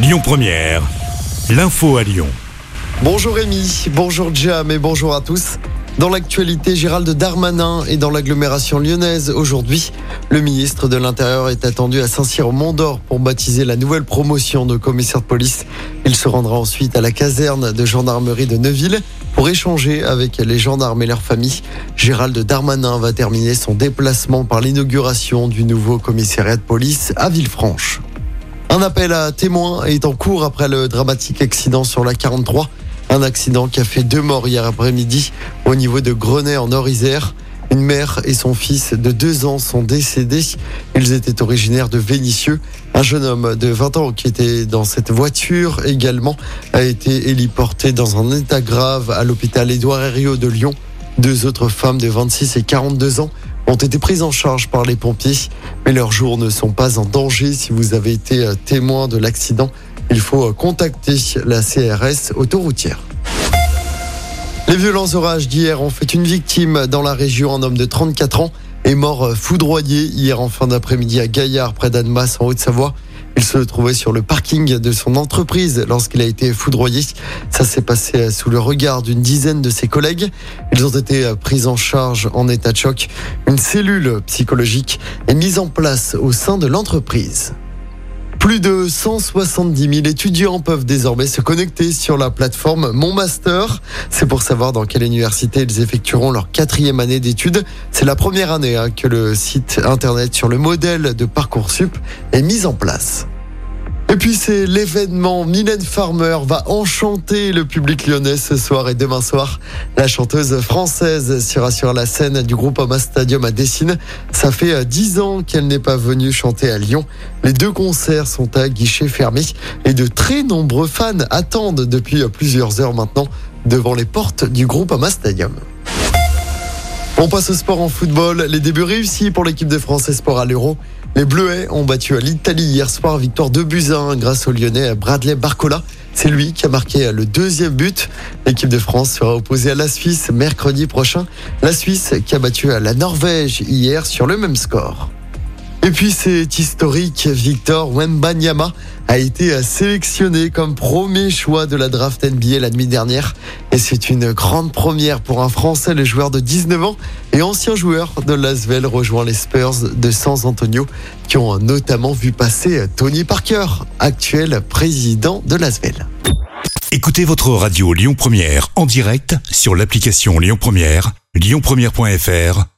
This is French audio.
Lyon Première, l'info à Lyon. Bonjour Rémi, bonjour Jam et bonjour à tous. Dans l'actualité, Gérald Darmanin est dans l'agglomération lyonnaise aujourd'hui. Le ministre de l'Intérieur est attendu à Saint-Cyr-au-Mont-d'Or pour baptiser la nouvelle promotion de commissaire de police. Il se rendra ensuite à la caserne de gendarmerie de Neuville pour échanger avec les gendarmes et leurs familles. Gérald Darmanin va terminer son déplacement par l'inauguration du nouveau commissariat de police à Villefranche. Un appel à témoins est en cours après le dramatique accident sur la 43. Un accident qui a fait deux morts hier après-midi au niveau de Grenay en Nord-Isère. Une mère et son fils de deux ans sont décédés. Ils étaient originaires de Vénissieux. Un jeune homme de 20 ans qui était dans cette voiture également a été héliporté dans un état grave à l'hôpital Édouard Herriot de Lyon. Deux autres femmes de 26 et 42 ans ont été prises en charge par les pompiers, mais leurs jours ne sont pas en danger. Si vous avez été euh, témoin de l'accident, il faut euh, contacter la CRS autoroutière. Les violents orages d'hier ont fait une victime dans la région. Un homme de 34 ans est mort euh, foudroyé hier en fin d'après-midi à Gaillard, près d'Annemasse, en Haute-Savoie. Il se trouvait sur le parking de son entreprise lorsqu'il a été foudroyé. Ça s'est passé sous le regard d'une dizaine de ses collègues. Ils ont été pris en charge en état de choc. Une cellule psychologique est mise en place au sein de l'entreprise. Plus de 170 000 étudiants peuvent désormais se connecter sur la plateforme Mon Master. C'est pour savoir dans quelle université ils effectueront leur quatrième année d'études. C'est la première année hein, que le site internet sur le modèle de Parcoursup est mis en place. Et puis c'est l'événement. Mylène Farmer va enchanter le public lyonnais ce soir et demain soir. La chanteuse française sera sur la scène du groupe Oma Stadium à Dessine. Ça fait dix ans qu'elle n'est pas venue chanter à Lyon. Les deux concerts sont à guichet fermé et de très nombreux fans attendent depuis plusieurs heures maintenant devant les portes du groupe Oma Stadium. On passe au sport en football. Les débuts réussis pour l'équipe de France Sport à l'Euro. Les Bleuets ont battu à l'Italie hier soir, victoire de buts grâce au Lyonnais Bradley Barcola. C'est lui qui a marqué le deuxième but. L'équipe de France sera opposée à la Suisse mercredi prochain. La Suisse qui a battu la Norvège hier sur le même score. Et puis c'est historique, Victor Wembanyama a été sélectionné comme premier choix de la draft NBA la nuit dernière. Et c'est une grande première pour un Français, le joueur de 19 ans et ancien joueur de Lasvel rejoint les Spurs de San Antonio qui ont notamment vu passer Tony Parker, actuel président de Lasvel. Écoutez votre radio Lyon Première en direct sur l'application Lyon Première, lyonpremière.fr